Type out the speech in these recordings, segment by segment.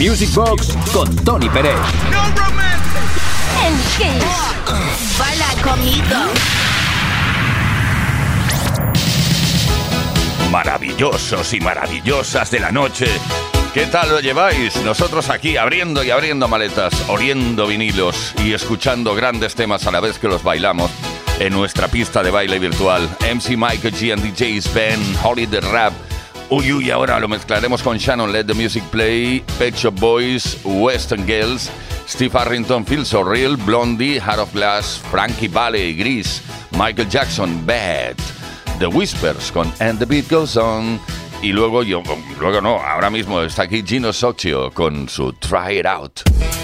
Music Box con Tony Pérez. No En Kiss. Baila conmigo. Maravillosos y maravillosas de la noche. ¿Qué tal lo lleváis? Nosotros aquí abriendo y abriendo maletas, oriendo vinilos y escuchando grandes temas a la vez que los bailamos en nuestra pista de baile virtual. MC Michael G and DJs Ben, Holly the Rap, Uy, uy, ahora lo mezclaremos con Shannon Let the Music Play, Pet Shop Boys, Western Girls, Steve Harrington, Feel So Real, Blondie, Heart of Glass, Frankie Valley, Grease, Michael Jackson, Bad, The Whispers con And the Beat Goes On. Y luego yo, luego no, ahora mismo está aquí Gino Socio con su Try It Out.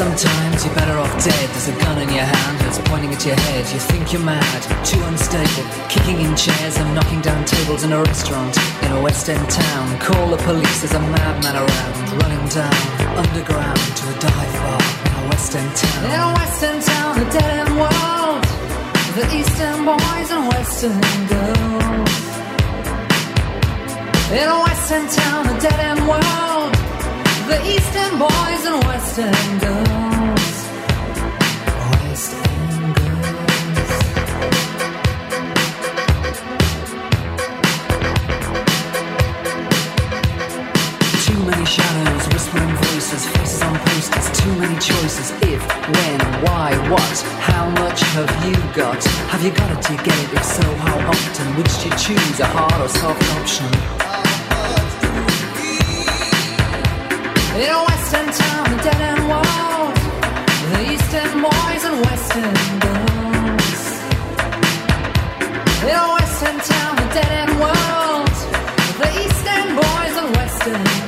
Sometimes you're better off dead. There's a gun in your hand that's pointing at your head. You think you're mad, too unstable. Kicking in chairs and knocking down tables in a restaurant in a West End town. Call the police, there's a madman around. Running down underground to a dive bar in a West End town. In a West End town, a dead end world. The Eastern boys and Western girls. In a West End town, a dead end world. The Eastern boys and Western girls. West End girls. Too many shadows, whispering voices, faces on posters, too many choices. If, when, why, what, how much have you got? Have you got it? Do you get it? If so, how often? Which do you choose, a hard or soft option? In a western town, a dead end world, the eastern boys and western girls. In a western town, a dead end world, the eastern boys and western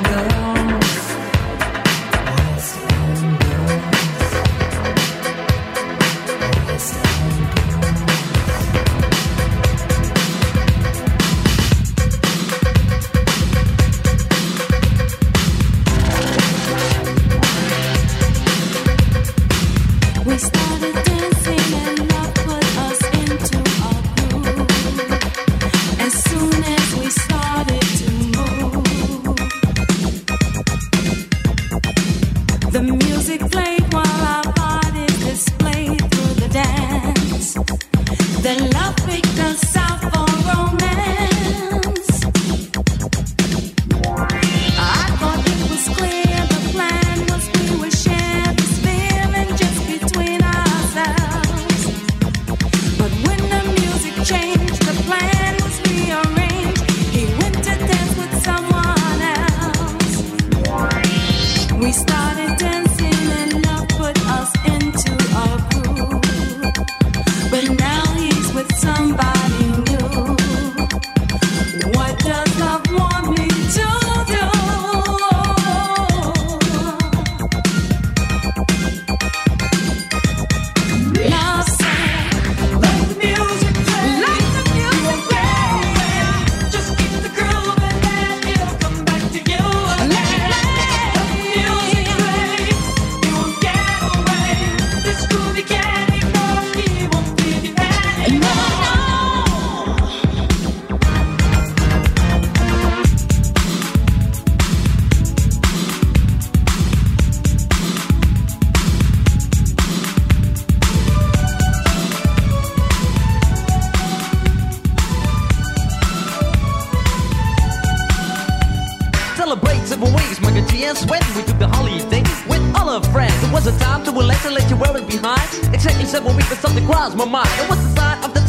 It was a time to relax and let you wear behind. Exactly seven weeks, but something crossed my mind. It was the sign of the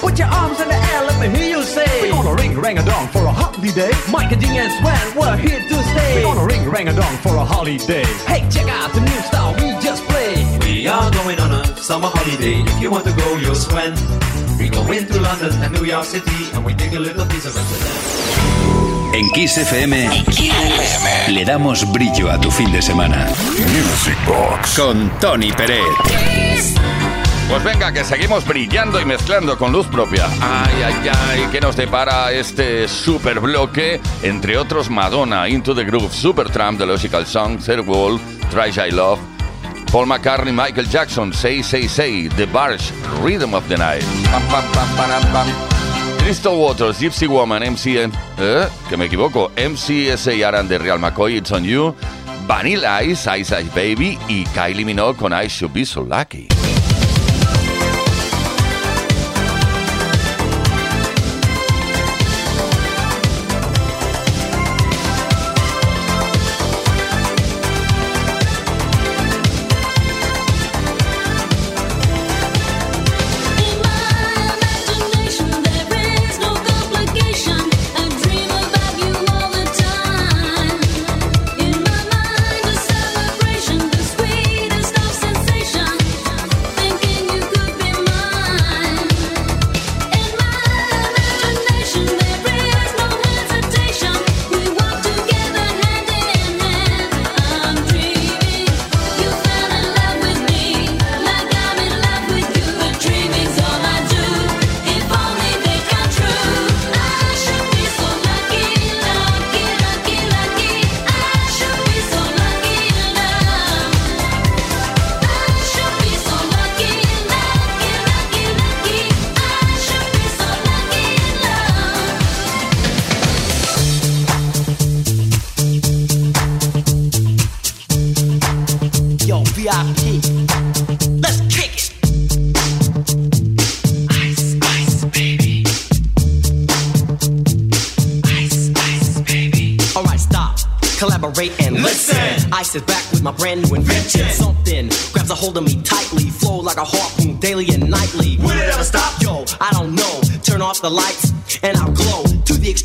Put your arms in the air, let me hear you say. We're gonna ring rang a dong for a holiday Mike and G and Sweat, we're here to stay. We're gonna ring rang a dong for a holiday Hey, check out the new style we just played. We are going on a summer holiday. If you want to go, you'll swim. We go into London and New York City, and we take a little piece of Amsterdam. En Kiss FM, en Kiss FM le damos brillo a tu fin de semana. Music Box con Tony Peret. Pues venga, que seguimos brillando y mezclando con luz propia. Ay, ay, ay, que nos depara este super bloque, entre otros Madonna, Into the Groove, Supertramp, The Logical Song, Third Wall, Try I Love, Paul McCartney, Michael Jackson, Say Say Say, The Barge, Rhythm of the Night. Crystal Waters, Gypsy Woman, MC, eh, que me equivoco, MCSA Aran de Real McCoy, It's on You, Vanilla Ice, Ice Ice Baby y Kylie Minogue con I Should Be So Lucky.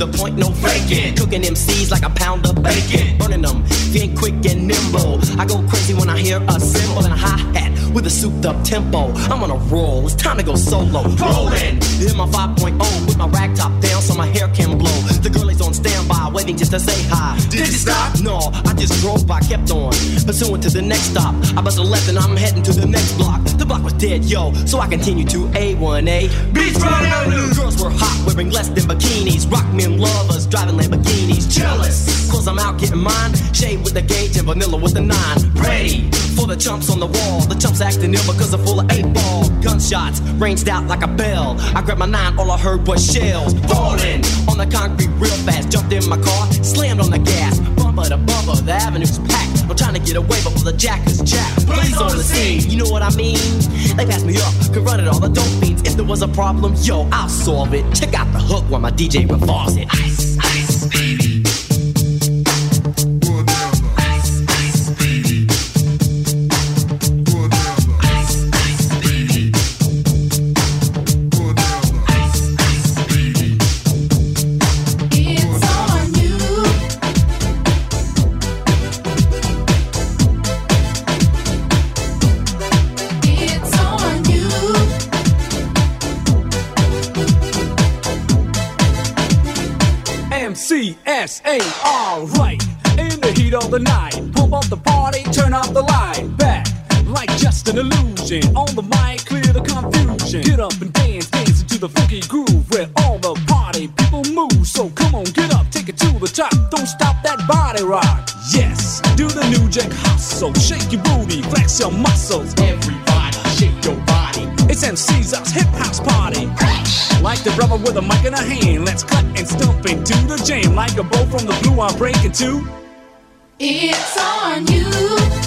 the point, no faking. Cooking MCs like a pound of bacon. Burning them, being quick and nimble. I go crazy when I hear a cymbal and a hi hat with a souped up tempo. I'm on a roll, it's time to go solo. Rolling, in my 5.0 with my rag top down so my hair can blow. The girl is on standby, waiting just to say hi. Did you stop? No, I just drove by, kept on. Pursuing to the next stop. I bust a left and I'm heading to the next block. The block was dead, yo, so I continue to A1A. Beachfront Avenue! Girls were hot, wearing less than bikinis. Rock men lovers, driving Lamborghinis. Jealous, cause I'm out getting mine. Shade with the gauge and vanilla with the nine. Ready for the chumps on the wall. The chumps acting ill because they're full of eight ball. Gunshots ranged out like a bell. I grabbed my nine, all I heard was shells falling on the concrete real fast. Jumped in my car, slammed on the gas. Bumper to bumper, the avenue's packed. I'm trying to get away before the jackers jack. Police on the scene, you know what I mean? They passed me up, could run it all the dope fiends. If there was a problem, yo, I'll solve it. Check out the hook while my DJ revolves it. Ice, ice, Don't stop that body rock. Yes, do the new jack hustle. Shake your booty, flex your muscles. Everybody, shake your body. It's MC's hip house party. Like the brother with a mic in a hand, let's cut and stomp into the jam. Like a bow from the blue, I'm breaking two. It's on you.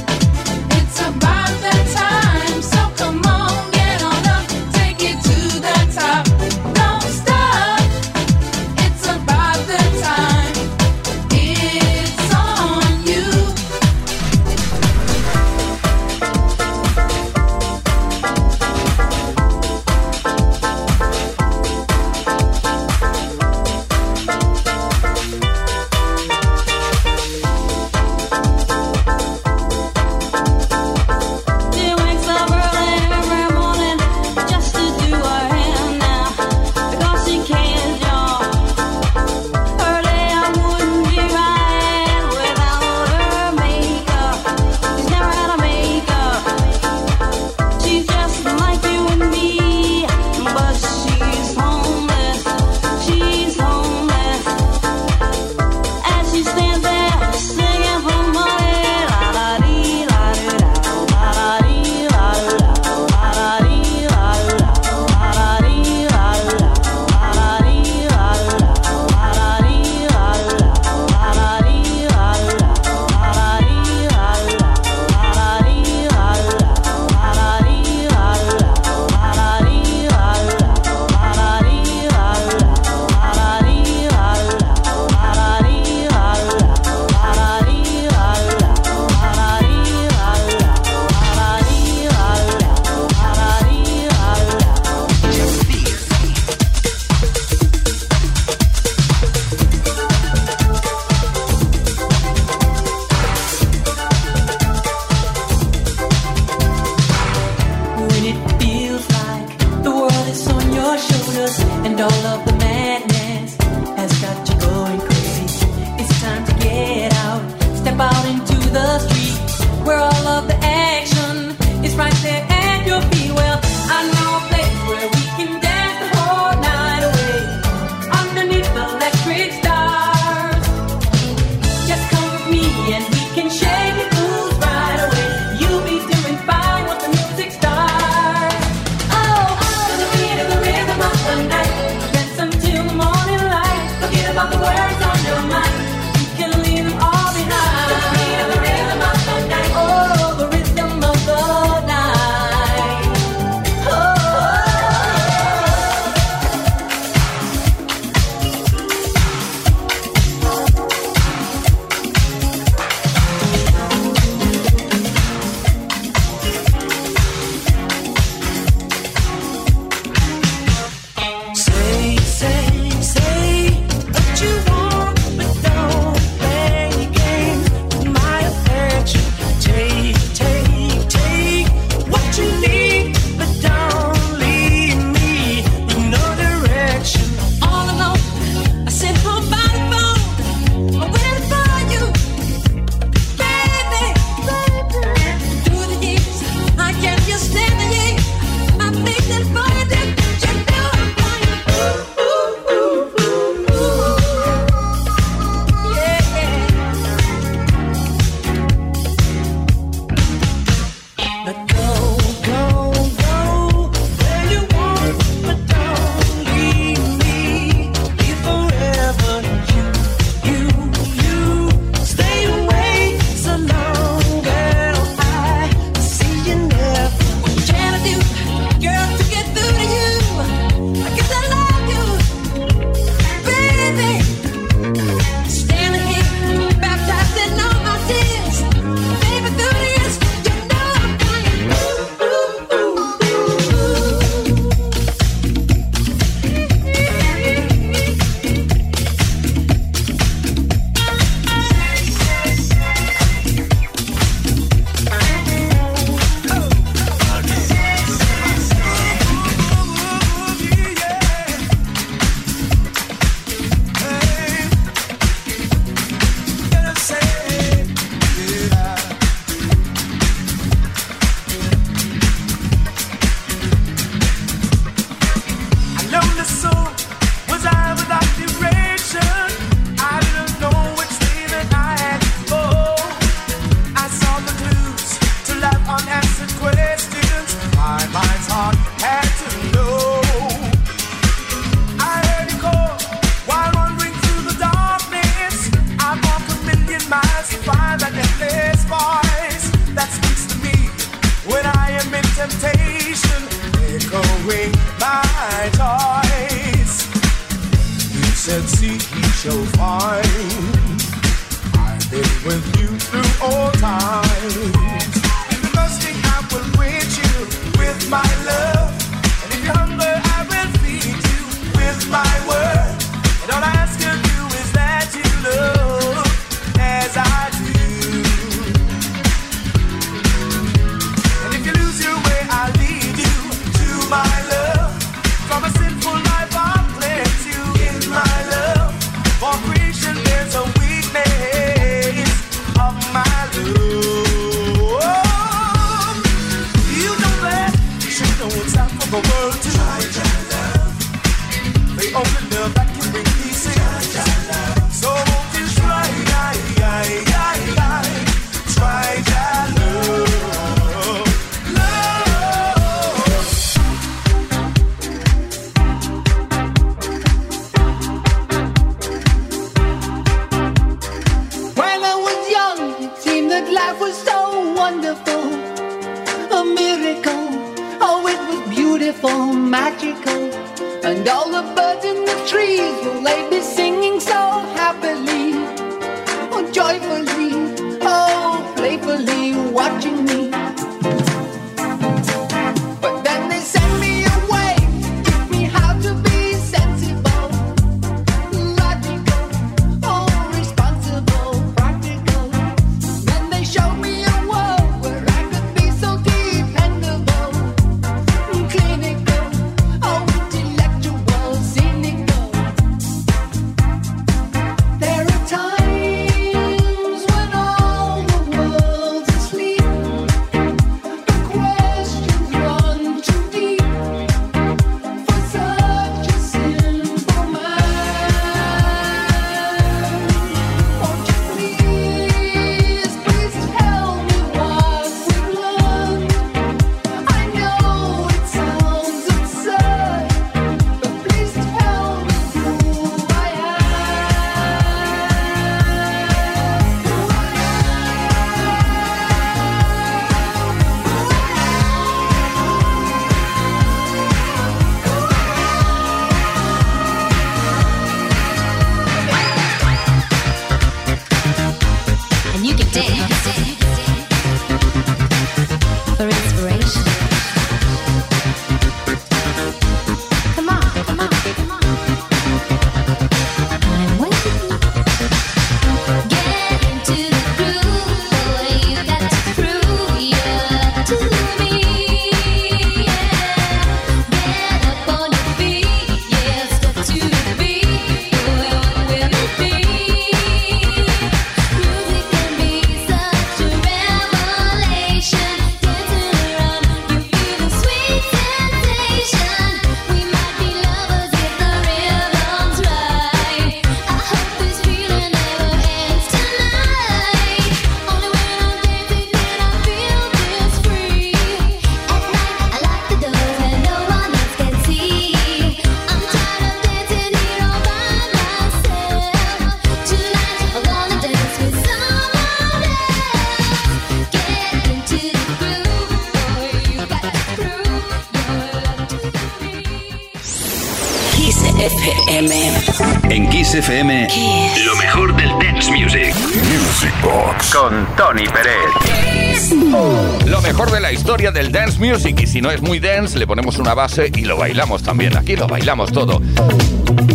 mejor de la historia del dance music y si no es muy dance le ponemos una base y lo bailamos también. Aquí lo bailamos todo.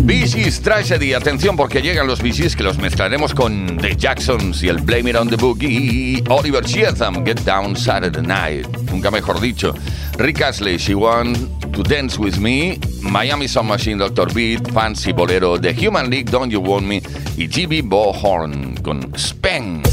BG's Tragedy, atención porque llegan los BG's que los mezclaremos con The Jacksons y el Blame It on the Boogie Oliver Sheatham, Get Down Saturday Night, nunca mejor dicho. Rick Astley, She Want to Dance With Me, Miami Sound Machine, Dr. Beat, Fancy Bolero, The Human League, Don't You Want Me y GB Bohorn con Spank.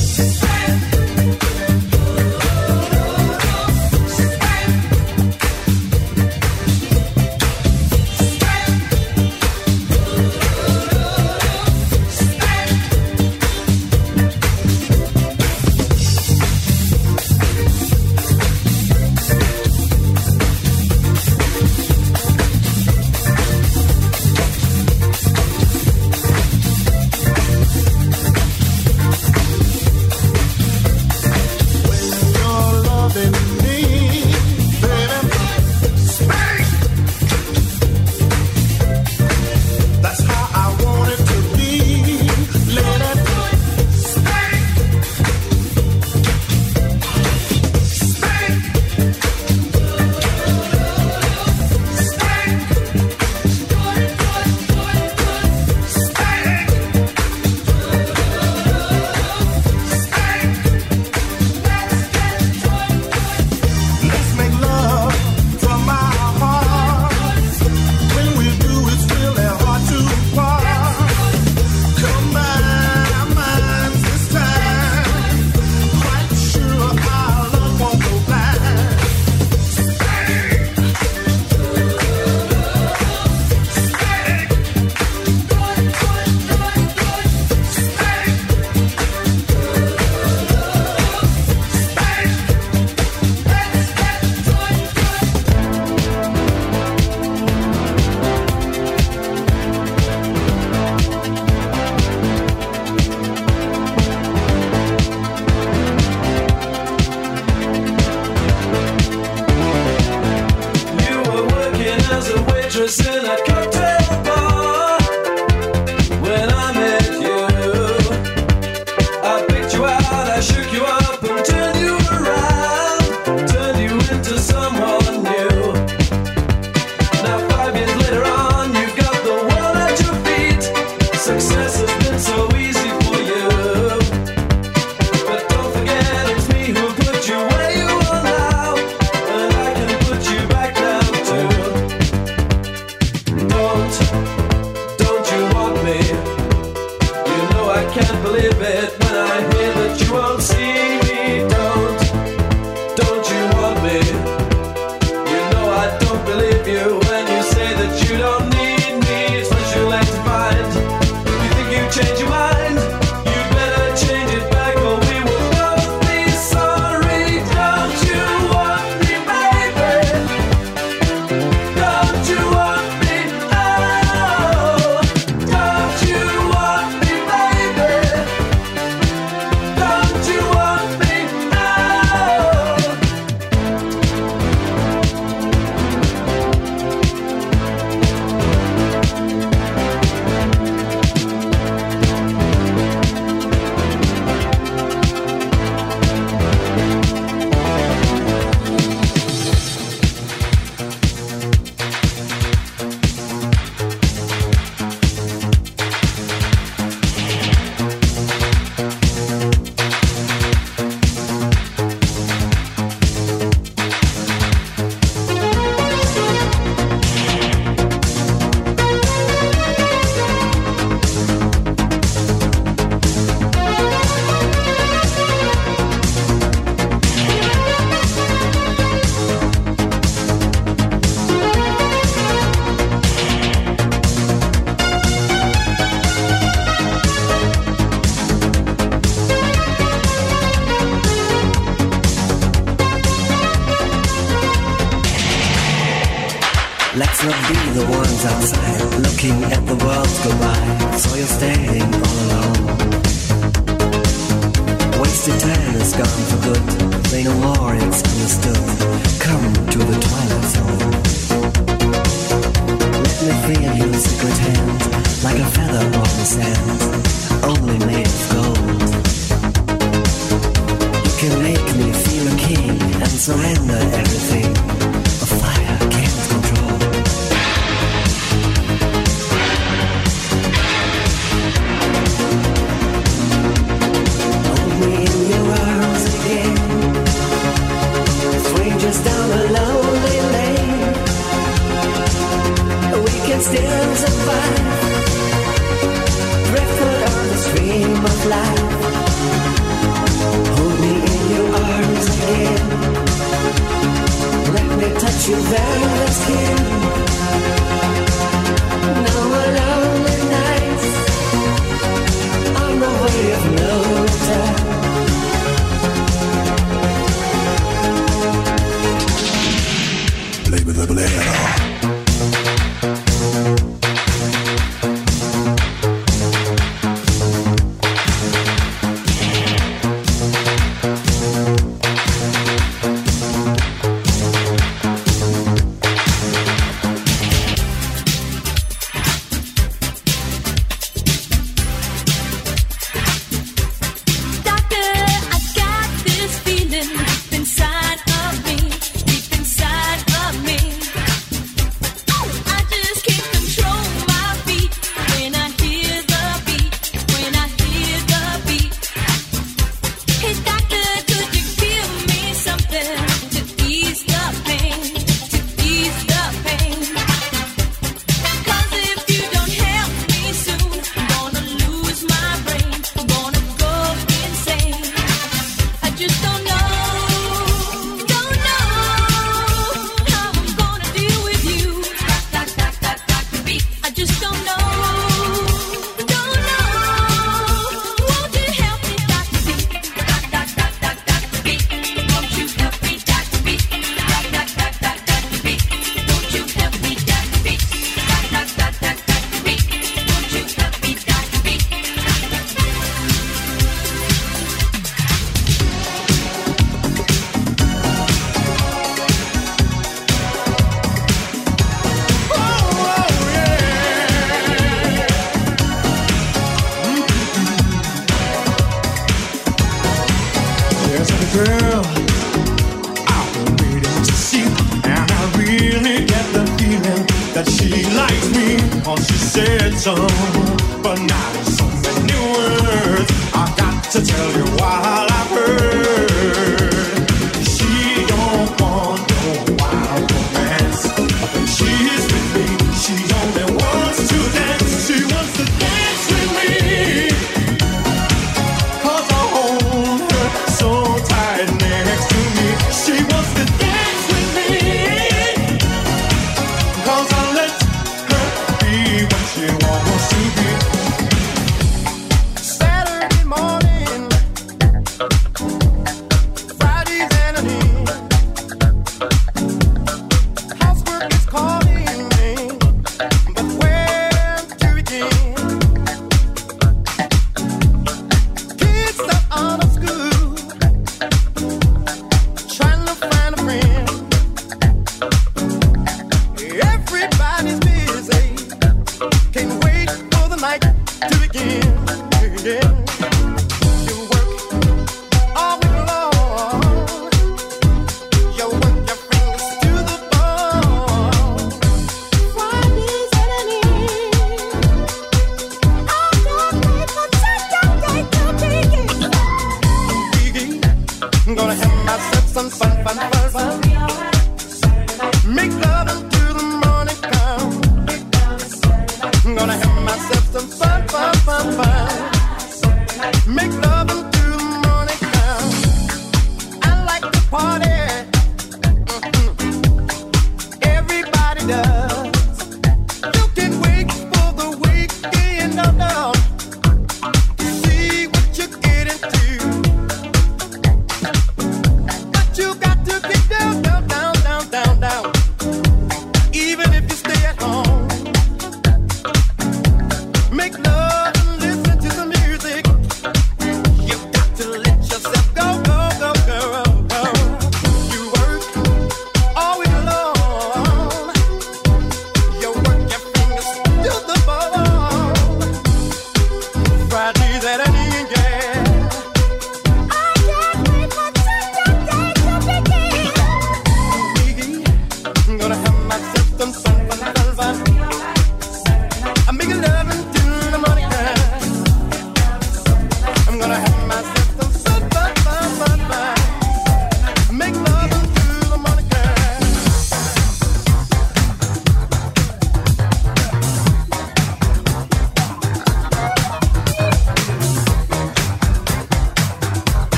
Can make me feel a king and surrender everything.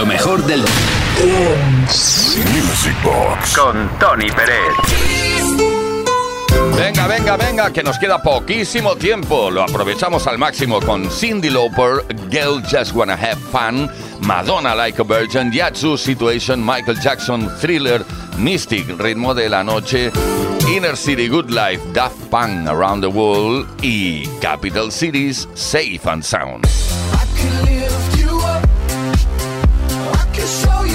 Lo mejor del Music Box con Tony Pérez. Venga, venga, venga, que nos queda poquísimo tiempo. Lo aprovechamos al máximo con Cindy Lauper, Girl Just Wanna Have Fun, Madonna Like a Virgin, Yatsu Situation, Michael Jackson, Thriller, Mystic, Ritmo de la Noche, Inner City Good Life, Daft Punk, Around the World y Capital Cities, Safe and Sound. Let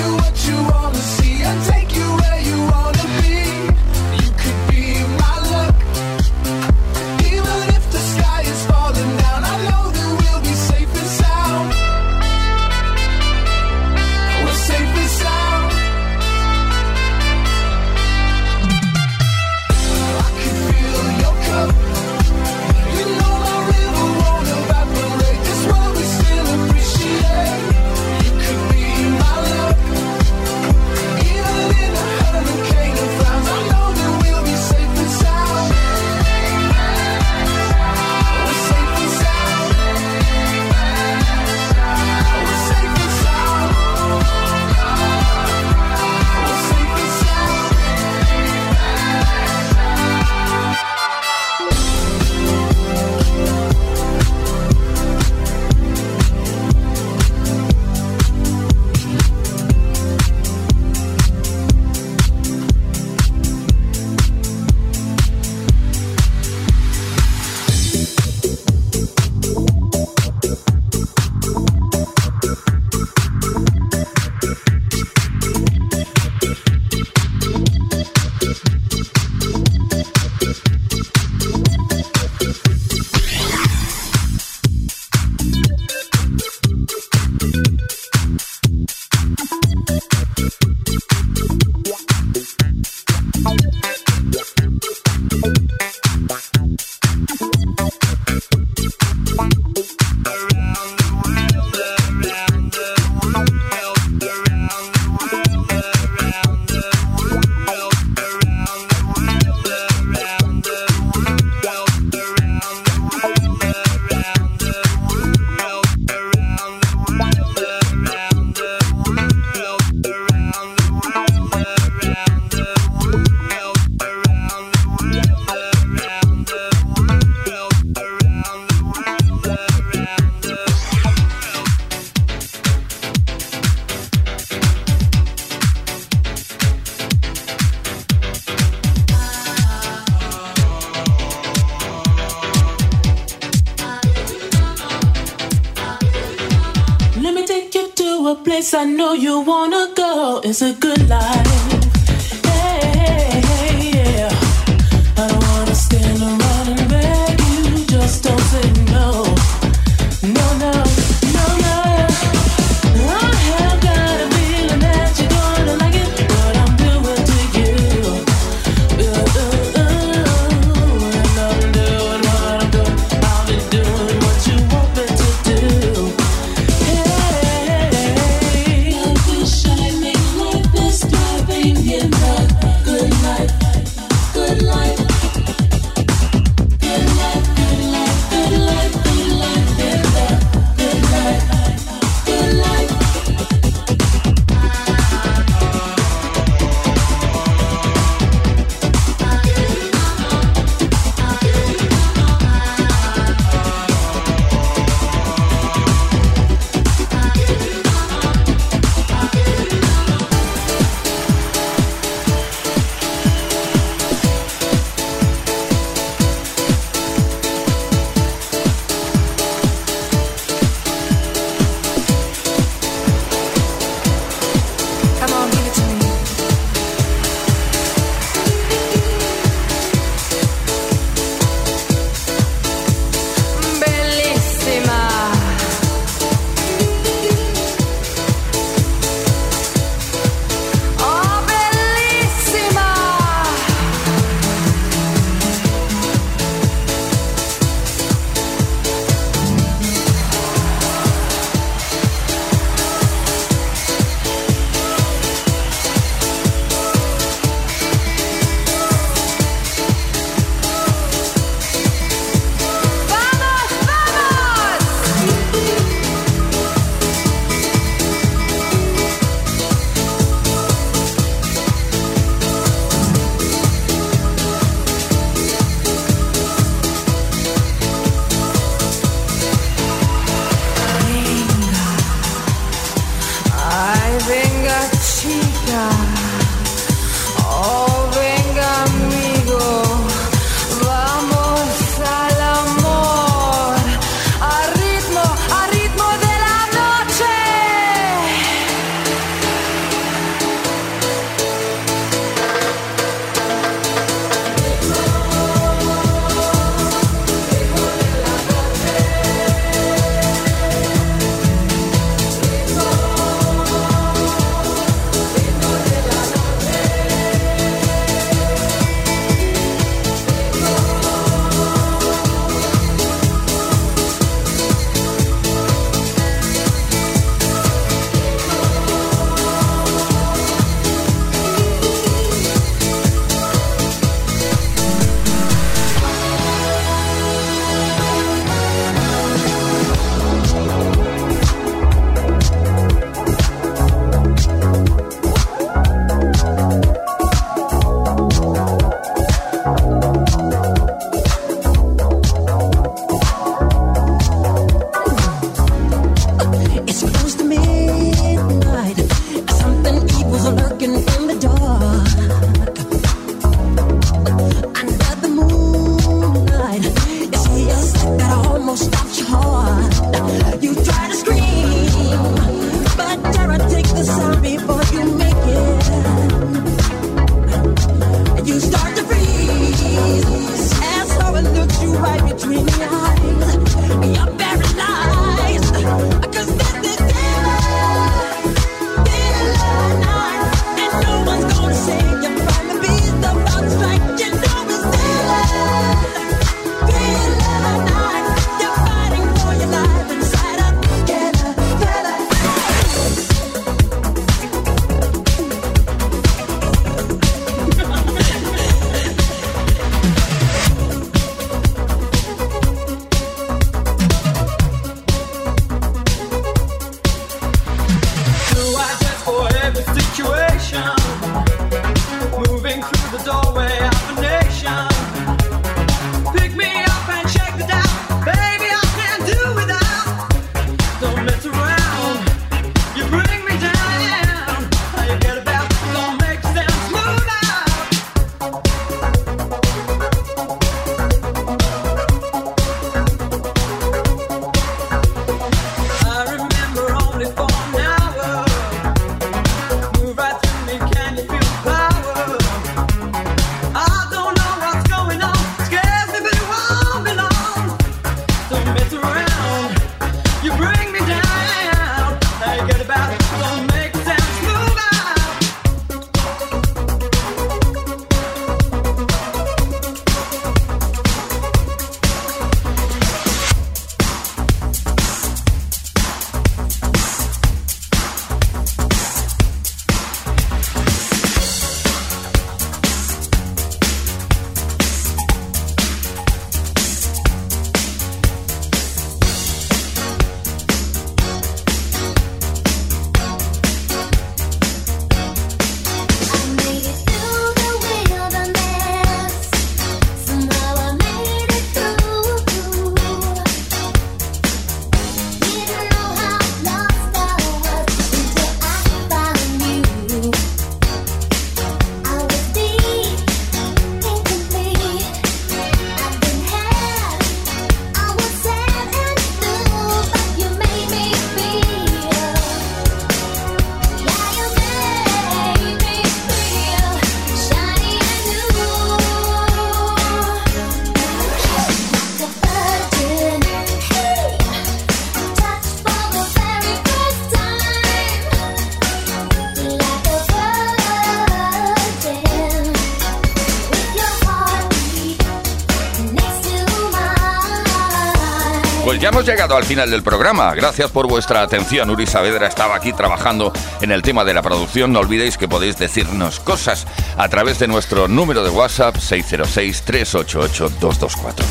Ya hemos llegado al final del programa. Gracias por vuestra atención. Uri Saavedra estaba aquí trabajando en el tema de la producción. No olvidéis que podéis decirnos cosas a través de nuestro número de WhatsApp 606-388-224.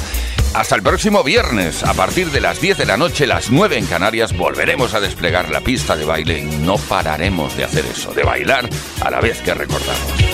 Hasta el próximo viernes, a partir de las 10 de la noche, las 9 en Canarias, volveremos a desplegar la pista de baile y no pararemos de hacer eso, de bailar a la vez que recordamos.